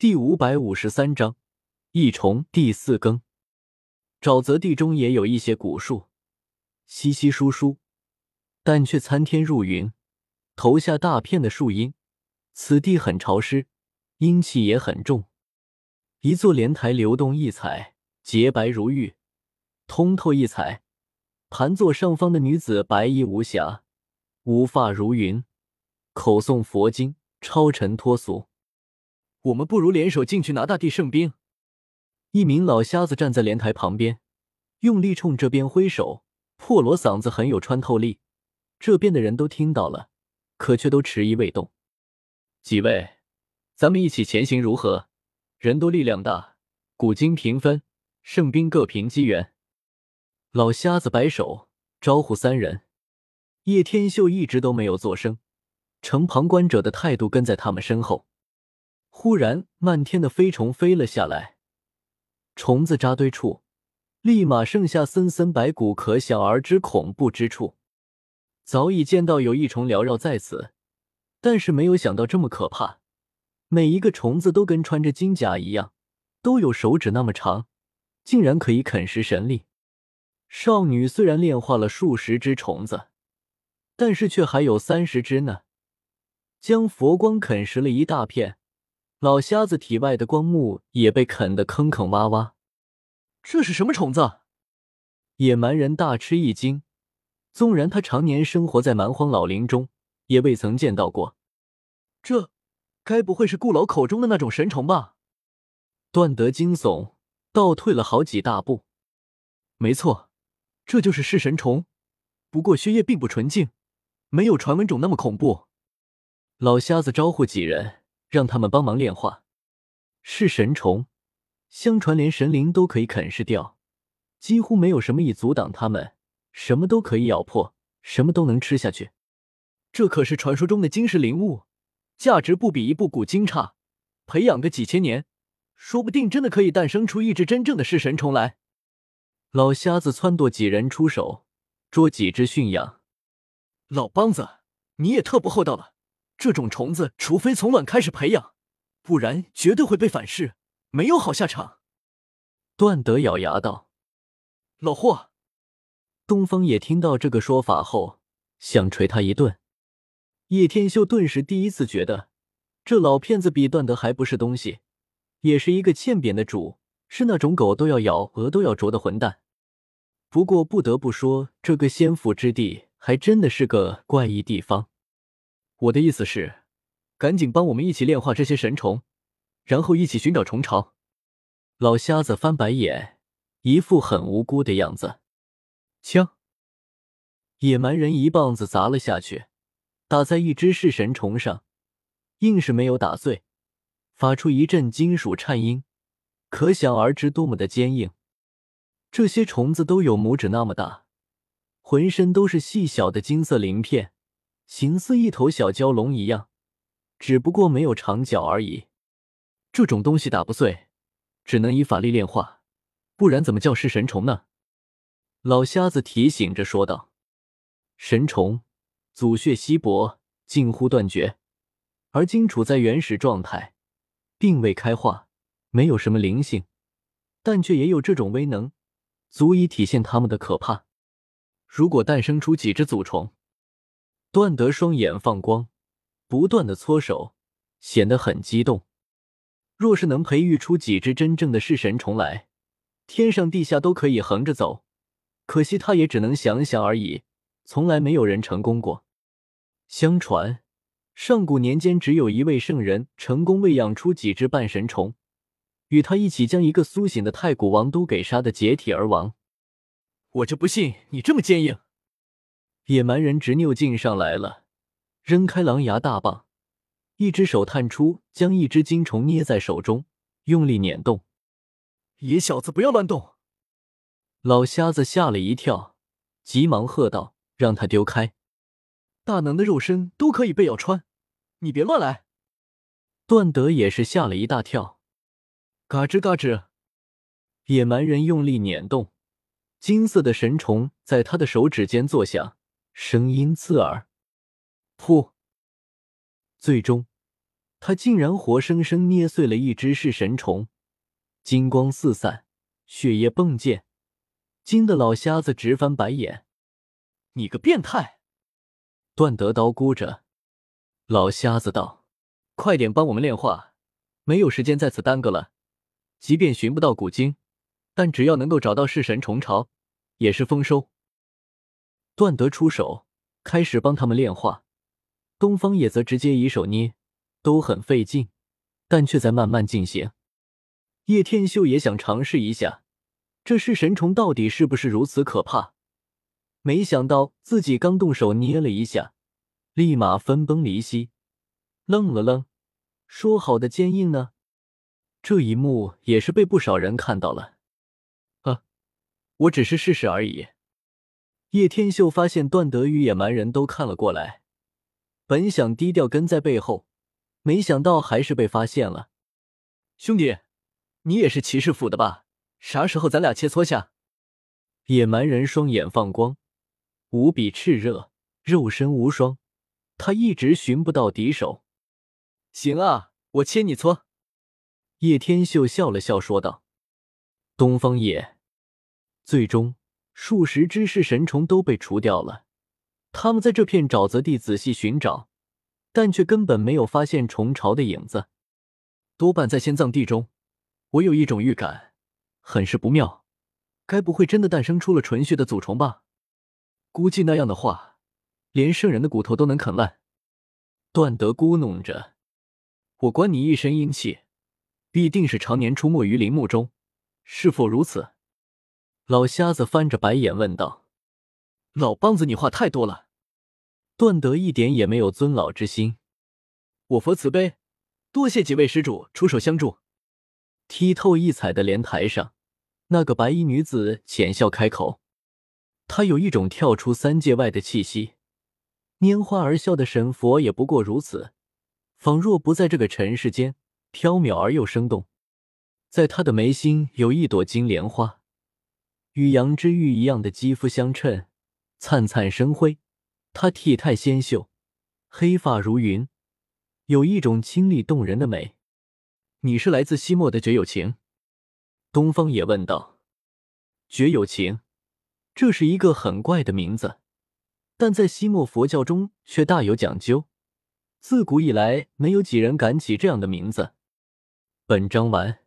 第五百五十三章异虫第四更。沼泽地中也有一些古树，稀稀疏疏，但却参天入云，投下大片的树荫。此地很潮湿，阴气也很重。一座莲台流动异彩，洁白如玉，通透异彩。盘坐上方的女子白衣无瑕，无发如云，口诵佛经，超尘脱俗。我们不如联手进去拿大地圣兵。一名老瞎子站在莲台旁边，用力冲这边挥手，破锣嗓子很有穿透力。这边的人都听到了，可却都迟疑未动。几位，咱们一起前行如何？人多力量大，古今平分，圣兵各凭机缘。老瞎子摆手招呼三人。叶天秀一直都没有作声，呈旁观者的态度跟在他们身后。忽然，漫天的飞虫飞了下来，虫子扎堆处，立马剩下森森白骨，可想而知恐怖之处。早已见到有一虫缭绕在此，但是没有想到这么可怕。每一个虫子都跟穿着金甲一样，都有手指那么长，竟然可以啃食神力。少女虽然炼化了数十只虫子，但是却还有三十只呢，将佛光啃食了一大片。老瞎子体外的光幕也被啃得坑坑洼洼，这是什么虫子？野蛮人大吃一惊，纵然他常年生活在蛮荒老林中，也未曾见到过。这该不会是顾老口中的那种神虫吧？段德惊悚，倒退了好几大步。没错，这就是噬神虫，不过血液并不纯净，没有传闻中那么恐怖。老瞎子招呼几人。让他们帮忙炼化，是神虫，相传连神灵都可以啃噬掉，几乎没有什么以阻挡他们，什么都可以咬破，什么都能吃下去。这可是传说中的金石灵物，价值不比一部古经差。培养个几千年，说不定真的可以诞生出一只真正的噬神虫来。老瞎子撺掇几人出手，捉几只驯养。老梆子，你也特不厚道了。这种虫子，除非从卵开始培养，不然绝对会被反噬，没有好下场。段德咬牙道：“老霍！”东方也听到这个说法后，想捶他一顿。叶天秀顿时第一次觉得，这老骗子比段德还不是东西，也是一个欠扁的主，是那种狗都要咬、鹅都要啄的混蛋。不过不得不说，这个仙府之地还真的是个怪异地方。我的意思是，赶紧帮我们一起炼化这些神虫，然后一起寻找虫巢。老瞎子翻白眼，一副很无辜的样子。枪！野蛮人一棒子砸了下去，打在一只噬神虫上，硬是没有打碎，发出一阵金属颤音，可想而知多么的坚硬。这些虫子都有拇指那么大，浑身都是细小的金色鳞片。形似一头小蛟龙一样，只不过没有长角而已。这种东西打不碎，只能以法力炼化，不然怎么叫噬神虫呢？老瞎子提醒着说道：“神虫祖血稀薄，近乎断绝，而今处在原始状态，并未开化，没有什么灵性，但却也有这种威能，足以体现他们的可怕。如果诞生出几只祖虫。”段德双眼放光，不断的搓手，显得很激动。若是能培育出几只真正的噬神虫来，天上地下都可以横着走。可惜他也只能想想而已，从来没有人成功过。相传，上古年间只有一位圣人成功喂养出几只半神虫，与他一起将一个苏醒的太古王都给杀的解体而亡。我就不信你这么坚硬！野蛮人执拗劲上来了，扔开狼牙大棒，一只手探出，将一只金虫捏在手中，用力捻动。野小子，不要乱动！老瞎子吓了一跳，急忙喝道：“让他丢开！大能的肉身都可以被咬穿，你别乱来！”段德也是吓了一大跳，嘎吱嘎吱，野蛮人用力捻动，金色的神虫在他的手指间作响。声音刺耳，噗！最终，他竟然活生生捏碎了一只噬神虫，金光四散，血液迸溅，惊得老瞎子直翻白眼。你个变态！段德刀估着老瞎子道：“快点帮我们炼化，没有时间在此耽搁了。即便寻不到古经，但只要能够找到噬神虫巢，也是丰收。”段德出手，开始帮他们炼化。东方野则直接以手捏，都很费劲，但却在慢慢进行。叶天秀也想尝试一下，这噬神虫到底是不是如此可怕？没想到自己刚动手捏了一下，立马分崩离析，愣了愣，说好的坚硬呢？这一幕也是被不少人看到了。啊，我只是试试而已。叶天秀发现段德与野蛮人都看了过来，本想低调跟在背后，没想到还是被发现了。兄弟，你也是骑士府的吧？啥时候咱俩切磋下？野蛮人双眼放光，无比炽热，肉身无双，他一直寻不到敌手。行啊，我切你磋。叶天秀笑了笑说道：“东方野，最终。”数十只噬神虫都被除掉了，他们在这片沼泽地仔细寻找，但却根本没有发现虫巢的影子，多半在仙葬地中。我有一种预感，很是不妙，该不会真的诞生出了纯血的祖虫吧？估计那样的话，连圣人的骨头都能啃烂。段德咕哝着：“我观你一身阴气，必定是常年出没于陵墓中，是否如此？”老瞎子翻着白眼问道：“老梆子，你话太多了。”段德一点也没有尊老之心。我佛慈悲，多谢几位施主出手相助。剔透异彩的莲台上，那个白衣女子浅笑开口，她有一种跳出三界外的气息，拈花而笑的神佛也不过如此，仿若不在这个尘世间，飘渺而又生动。在她的眉心有一朵金莲花。与杨之玉一样的肌肤相衬，灿灿生辉。她体态纤秀，黑发如云，有一种清丽动人的美。你是来自西漠的绝有情？东方也问道。绝有情，这是一个很怪的名字，但在西漠佛教中却大有讲究。自古以来，没有几人敢起这样的名字。本章完。